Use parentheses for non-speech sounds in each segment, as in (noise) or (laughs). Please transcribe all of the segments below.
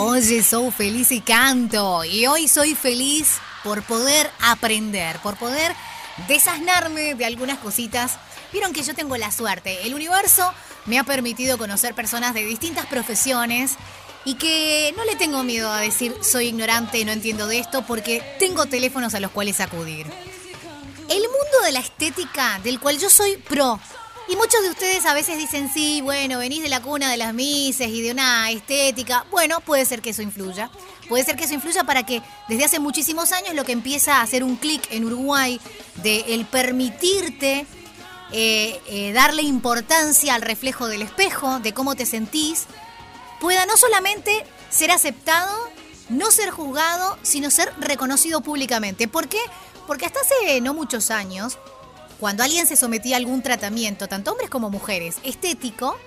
Oye, soy feliz y canto. Y hoy soy feliz por poder aprender, por poder desasnarme de algunas cositas. Vieron que yo tengo la suerte. El universo me ha permitido conocer personas de distintas profesiones y que no le tengo miedo a decir soy ignorante, no entiendo de esto, porque tengo teléfonos a los cuales acudir. El mundo de la estética, del cual yo soy pro, y muchos de ustedes a veces dicen, sí, bueno, venís de la cuna de las mises y de una estética. Bueno, puede ser que eso influya. Puede ser que eso influya para que desde hace muchísimos años lo que empieza a hacer un clic en Uruguay de el permitirte eh, eh, darle importancia al reflejo del espejo, de cómo te sentís, pueda no solamente ser aceptado, no ser juzgado, sino ser reconocido públicamente. ¿Por qué? Porque hasta hace no muchos años cuando alguien se sometía a algún tratamiento, tanto hombres como mujeres, estético,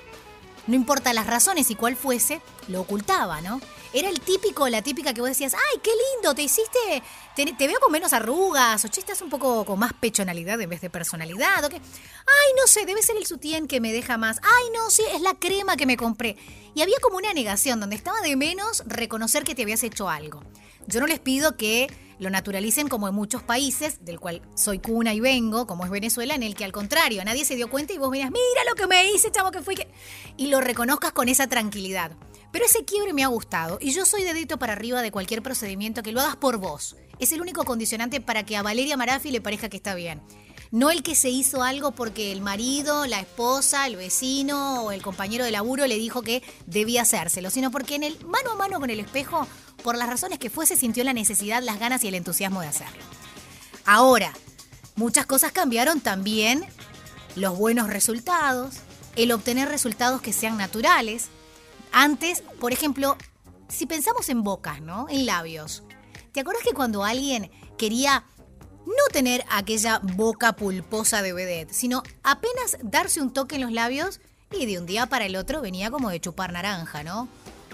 no importa las razones y cuál fuese, lo ocultaba, ¿no? Era el típico, la típica que vos decías, ay, qué lindo, te hiciste, te, veo con menos arrugas, o che, un poco con más pechonalidad en vez de personalidad, o que, ay, no sé, debe ser el sutién que me deja más, ay, no, sí, es la crema que me compré. Y había como una negación donde estaba de menos reconocer que te habías hecho algo. Yo no les pido que lo naturalicen como en muchos países, del cual soy cuna y vengo, como es Venezuela, en el que al contrario, nadie se dio cuenta y vos venías, mira lo que me hice, chavo, que fui, que... y lo reconozcas con esa tranquilidad. Pero ese quiebre me ha gustado y yo soy dedito para arriba de cualquier procedimiento que lo hagas por vos. Es el único condicionante para que a Valeria Marafi le parezca que está bien. No el que se hizo algo porque el marido, la esposa, el vecino o el compañero de laburo le dijo que debía hacérselo, sino porque en el mano a mano con el espejo, por las razones que fuese, sintió la necesidad, las ganas y el entusiasmo de hacerlo. Ahora, muchas cosas cambiaron también, los buenos resultados, el obtener resultados que sean naturales. Antes, por ejemplo, si pensamos en bocas, ¿no? En labios. ¿Te acuerdas que cuando alguien quería no tener aquella boca pulposa de vedette, sino apenas darse un toque en los labios y de un día para el otro venía como de chupar naranja, ¿no?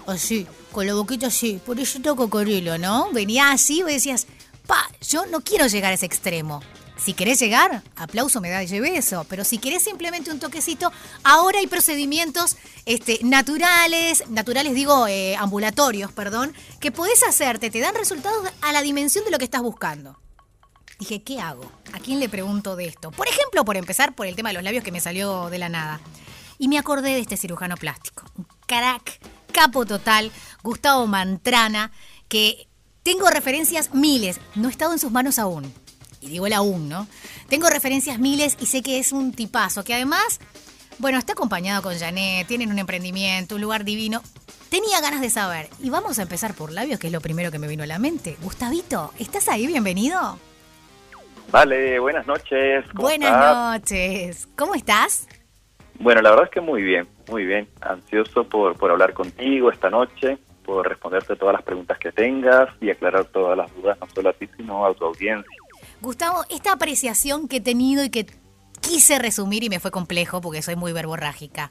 Así, con la boquita así, por eso toco corilo, ¿no? Venía así y decías, pa, yo no quiero llegar a ese extremo. Si querés llegar, aplauso, medalla y beso. Pero si querés simplemente un toquecito, ahora hay procedimientos este, naturales, naturales digo, eh, ambulatorios, perdón, que podés hacerte, te dan resultados a la dimensión de lo que estás buscando. Dije, ¿qué hago? ¿A quién le pregunto de esto? Por ejemplo, por empezar, por el tema de los labios que me salió de la nada. Y me acordé de este cirujano plástico, un crack, capo total, Gustavo Mantrana, que tengo referencias miles, no he estado en sus manos aún. Y digo el aún, ¿no? Tengo referencias miles y sé que es un tipazo, que además, bueno, está acompañado con Janet, tienen un emprendimiento, un lugar divino. Tenía ganas de saber. Y vamos a empezar por labios, que es lo primero que me vino a la mente. Gustavito, ¿estás ahí? Bienvenido. Vale, buenas noches. buenas noches. ¿Cómo estás? Bueno, la verdad es que muy bien, muy bien. Ansioso por, por hablar contigo esta noche, por responderte todas las preguntas que tengas y aclarar todas las dudas, no solo a ti, sino a tu audiencia. Gustavo, esta apreciación que he tenido y que quise resumir y me fue complejo porque soy muy verborrágica,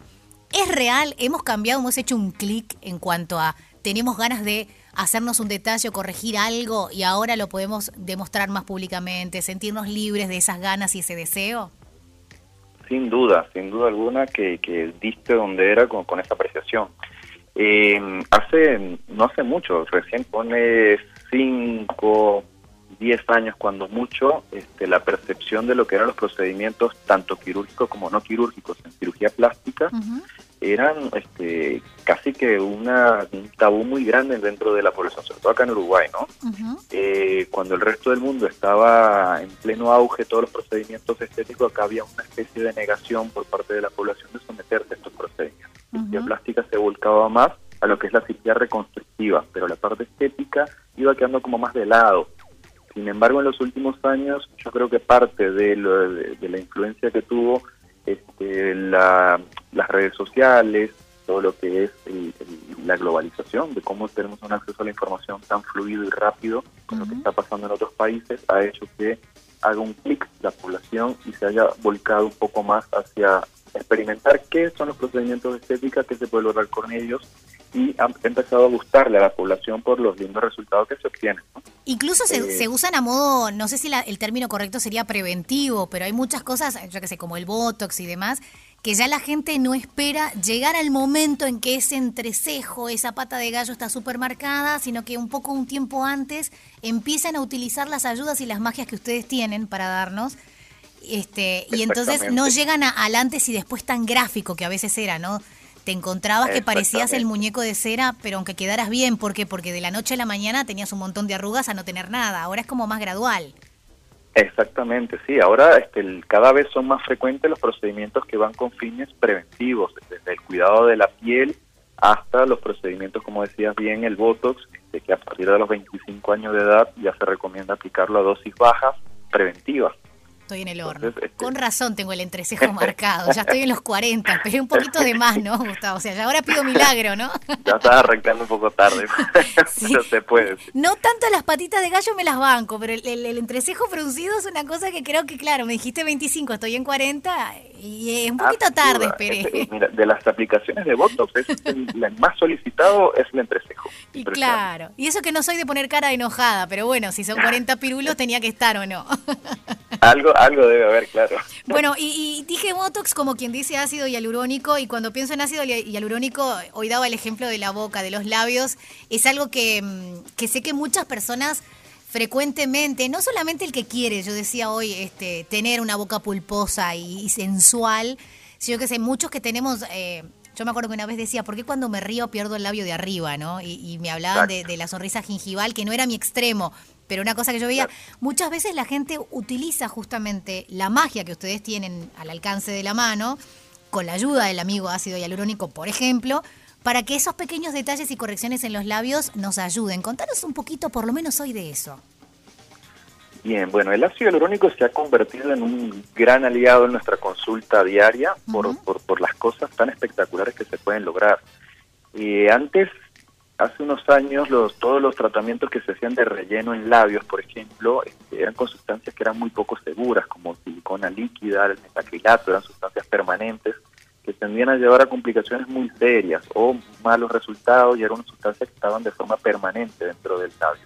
¿es real? ¿Hemos cambiado, hemos hecho un clic en cuanto a tenemos ganas de hacernos un detalle o corregir algo y ahora lo podemos demostrar más públicamente, sentirnos libres de esas ganas y ese deseo? Sin duda, sin duda alguna que, diste donde era con, esa apreciación. Eh, hace, no hace mucho, recién pone cinco, diez años cuando mucho, este, la percepción de lo que eran los procedimientos tanto quirúrgicos como no quirúrgicos en cirugía plástica eran este, casi que una, un tabú muy grande dentro de la población, sobre todo acá en Uruguay, ¿no? Eh, cuando el resto del mundo estaba en pleno auge todos los procedimientos estéticos, acá había una especie de negación por parte de la población de someterse a estos procedimientos. La cirugía plástica se volcaba más a lo que es la cirugía reconstructiva, pero la parte estética iba quedando como más de lado. Sin embargo, en los últimos años, yo creo que parte de, de la influencia que tuvo este, la, las redes sociales, todo lo que es la globalización, de cómo tenemos un acceso a la información tan fluido y rápido con lo que está pasando en otros países, ha hecho que haga un clic la población y se haya volcado un poco más hacia experimentar qué son los procedimientos de estética, qué se puede lograr con ellos y ha empezado a gustarle a la población por los lindos resultados que se obtienen. Incluso se, eh, se, usan a modo, no sé si el término correcto sería preventivo, pero hay muchas cosas, yo que sé, como el Botox y demás, que ya la gente no espera llegar al momento en que ese entrecejo, esa pata de gallo está súper marcada, sino que un poco un tiempo antes empiezan a utilizar las ayudas y las magias que ustedes tienen para darnos. Este, y entonces no llegan a, al antes y después tan gráfico que a veces era, ¿no? Te encontrabas que parecías el muñeco de cera, pero aunque quedaras bien, ¿por qué? Porque de la noche a la mañana tenías un montón de arrugas a no tener nada. Ahora es como más gradual. Exactamente, sí. Ahora este, cada vez son más frecuentes los procedimientos que van con fines preventivos, desde el cuidado de la piel hasta los procedimientos, como decías bien, el Botox, este, que a partir de los 25 años de edad ya se recomienda aplicarlo a dosis bajas preventivas. Estoy en el horno. Este, Con razón tengo el entrecejo marcado. Ya estoy en los 40, pero un poquito de más, ¿no, Gustavo? O sea, ahora pido milagro, ¿no? Ya estás arrancando un poco tarde. (laughs) Sí. no se puede. No tanto las patitas de gallo me las banco, pero el, entrecejo fruncido es una cosa que creo que, claro, me dijiste 25, estoy en 40 y es un poquito tarde, esperé. Mira, de las aplicaciones de Botox, es el, más solicitado es el entrecejo. Y claro, y eso que no soy de poner cara enojada, pero bueno, si son 40 pirulos tenía que estar o no. Algo, algo debe haber, claro. (laughs) Bueno, y, dije Botox como quien dice ácido hialurónico, y cuando pienso en ácido hialurónico, hoy daba el ejemplo de la boca, de los labios, es algo que, mm, que sé que muchas personas frecuentemente, no solamente el que quiere, yo decía hoy, este, tener una boca pulposa y, sensual, sino que sé muchos que tenemos... Eh, yo me acuerdo que una vez decía, ¿por qué cuando me río pierdo el labio de arriba? ¿no? Y, me hablaban de, de, la sonrisa gingival, que no era mi extremo. Pero una cosa que yo veía, muchas veces la gente utiliza justamente la magia que ustedes tienen al alcance de la mano, con la ayuda del amigo ácido hialurónico, por ejemplo, para que esos pequeños detalles y correcciones en los labios nos ayuden. Contanos un poquito, por lo menos hoy, de eso. Bien, bueno, el ácido hialurónico se ha convertido en un gran aliado en nuestra consulta diaria por, por, por, las cosas tan espectaculares que se pueden lograr. Eh, antes hace unos años los, todos los tratamientos que se hacían de relleno en labios, por ejemplo, este, eran con sustancias que eran muy poco seguras, como silicona líquida, el metacrilato, eran sustancias permanentes que tendían a llevar a complicaciones muy serias o malos resultados y eran sustancias que estaban de forma permanente dentro del labio.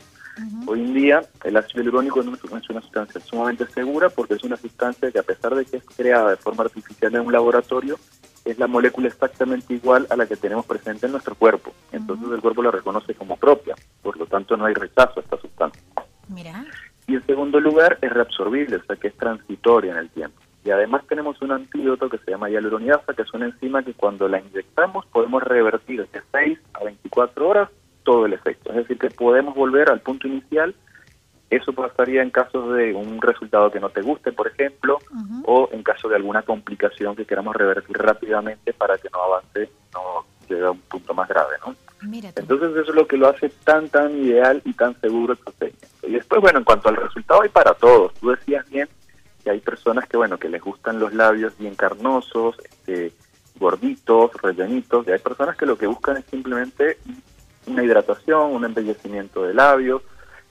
Hoy en día el ácido hialurónico es una sustancia sumamente segura porque es una sustancia que a pesar de que es creada de forma artificial en un laboratorio, es la molécula exactamente igual a la que tenemos presente en nuestro cuerpo. Entonces el cuerpo la reconoce como propia, por lo tanto no hay rechazo a esta sustancia. Mira. Y en segundo lugar es reabsorbible, o sea que es transitoria en el tiempo. Y además tenemos un antídoto que se llama hialuronidasa, que es una enzima que cuando la inyectamos podemos revertir de 6 a 24 horas todo el efecto. Es decir, que podemos volver al punto inicial eso pasaría en casos de un resultado que no te guste, por ejemplo, o en caso de alguna complicación que queramos revertir rápidamente para que no avance, no llegue a un punto más grave, ¿no? Entonces eso es lo que lo hace tan, tan ideal y tan seguro el procedimiento. Y después, bueno, en cuanto al resultado hay para todos. Tú decías bien que hay personas que, bueno, que les gustan los labios bien carnosos, este, gorditos, rellenitos, y hay personas que lo que buscan es simplemente una hidratación, un embellecimiento de labios,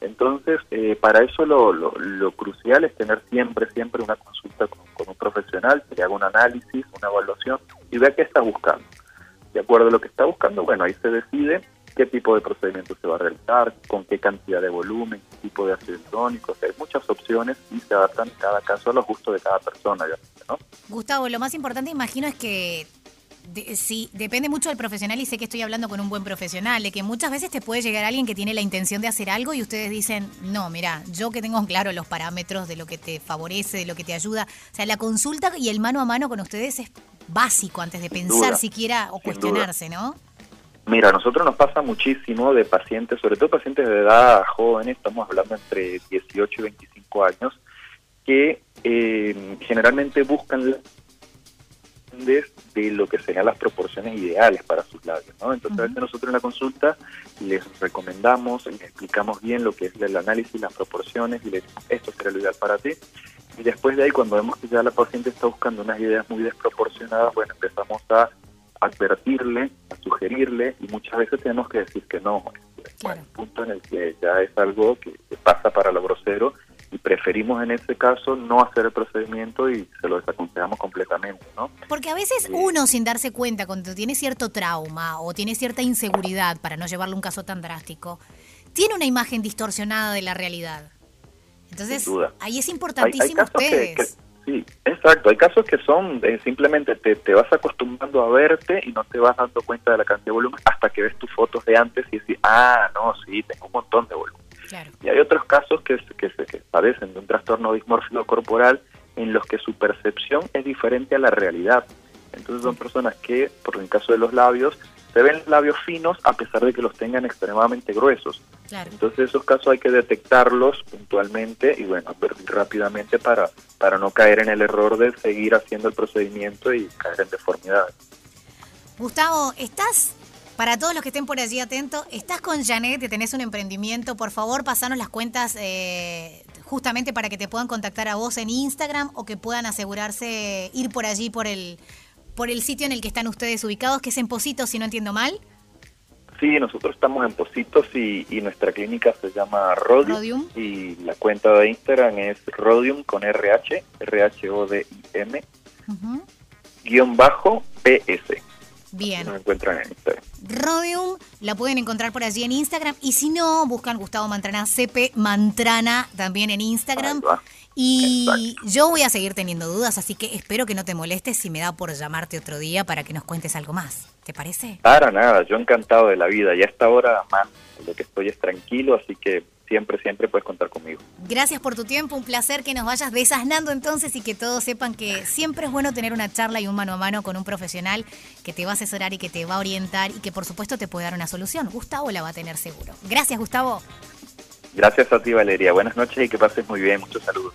entonces, eh, para eso lo, lo, crucial es tener siempre, siempre una consulta con, un profesional que haga un análisis, una evaluación y vea qué está buscando. De acuerdo a lo que está buscando, bueno, ahí se decide qué tipo de procedimiento se va a realizar, con qué cantidad de volumen, qué tipo de ácido hialurónico. hay muchas opciones y se adaptan cada caso a los gustos de cada persona. ¿no? Gustavo, lo más importante, imagino, es que sí, depende mucho del profesional y sé que estoy hablando con un buen profesional, de que muchas veces te puede llegar alguien que tiene la intención de hacer algo y ustedes dicen, no, mira, yo que tengo claro los parámetros de lo que te favorece, de lo que te ayuda. O sea, la consulta y el mano a mano con ustedes es básico antes de pensar siquiera o cuestionarse, ¿no? Mira, a nosotros nos pasa muchísimo de pacientes, sobre todo pacientes de edad joven, estamos hablando entre 18 y 25 años, que eh, generalmente buscan de lo que serían las proporciones ideales para sus labios. ¿no? Entonces, a veces nosotros en la consulta les recomendamos, les explicamos bien lo que es el análisis, las proporciones y les decimos, esto sería lo ideal para ti. Y después de ahí, cuando vemos que ya la paciente está buscando unas ideas muy desproporcionadas, bueno, empezamos a advertirle, a sugerirle y muchas veces tenemos que decir que no. Claro. un punto en el que ya es algo que pasa para lo grosero y preferimos en este caso no hacer el procedimiento y se lo desaconsejamos completamente, ¿no? Porque a veces uno sin darse cuenta cuando tiene cierto trauma o tiene cierta inseguridad para no llevarle un caso tan drástico, tiene una imagen distorsionada de la realidad. Entonces, ahí es importantísimo ustedes. Sí, exacto. Hay casos que son eh, simplemente te, te, vas acostumbrando a verte y no te vas dando cuenta de la cantidad de volumen hasta que ves tus fotos de antes y dices, ah, no, sí, tengo un montón de volumen. Y hay otros casos que, que, que padecen de un trastorno dismórfico corporal en los que su percepción es diferente a la realidad. Entonces son personas que, por el caso de los labios, se ven labios finos a pesar de que los tengan extremadamente gruesos. Entonces esos casos hay que detectarlos puntualmente y bueno, rápidamente para, para no caer en el error de seguir haciendo el procedimiento y caer en deformidades. Gustavo, ¿estás para todos los que estén por allí atentos, estás con Janet, tenés un emprendimiento, por favor, pasanos las cuentas eh, justamente para que te puedan contactar a vos en Instagram o que puedan asegurarse ir por allí por el por el sitio en el que están ustedes ubicados, que es en Positos, si no entiendo mal. Sí, nosotros estamos en Positos y, nuestra clínica se llama Rodium, y la cuenta de Instagram es Rodium con RH, R-H-O-D-I-M, guion bajo PS. Bien. Lo encuentran en Instagram. Rodium, la pueden encontrar por allí en Instagram. Y si no, buscan Gustavo Mantrana, CP Mantrana también en Instagram. Y yo voy a seguir teniendo dudas, así que espero que no te molestes si me da por llamarte otro día para que nos cuentes algo más. ¿Te parece? Para nada, yo encantado de la vida. Ya a esta hora más lo que estoy es tranquilo, así que siempre, siempre puedes contar conmigo. Gracias por tu tiempo, un placer que nos vayas desasnando entonces y que todos sepan que siempre es bueno tener una charla y un mano a mano con un profesional que te va a asesorar y que te va a orientar y que por supuesto te puede dar una solución. Gustavo la va a tener seguro. Gracias, Gustavo. Gracias a ti, Valeria. Buenas noches y que pases muy bien. Muchos saludos.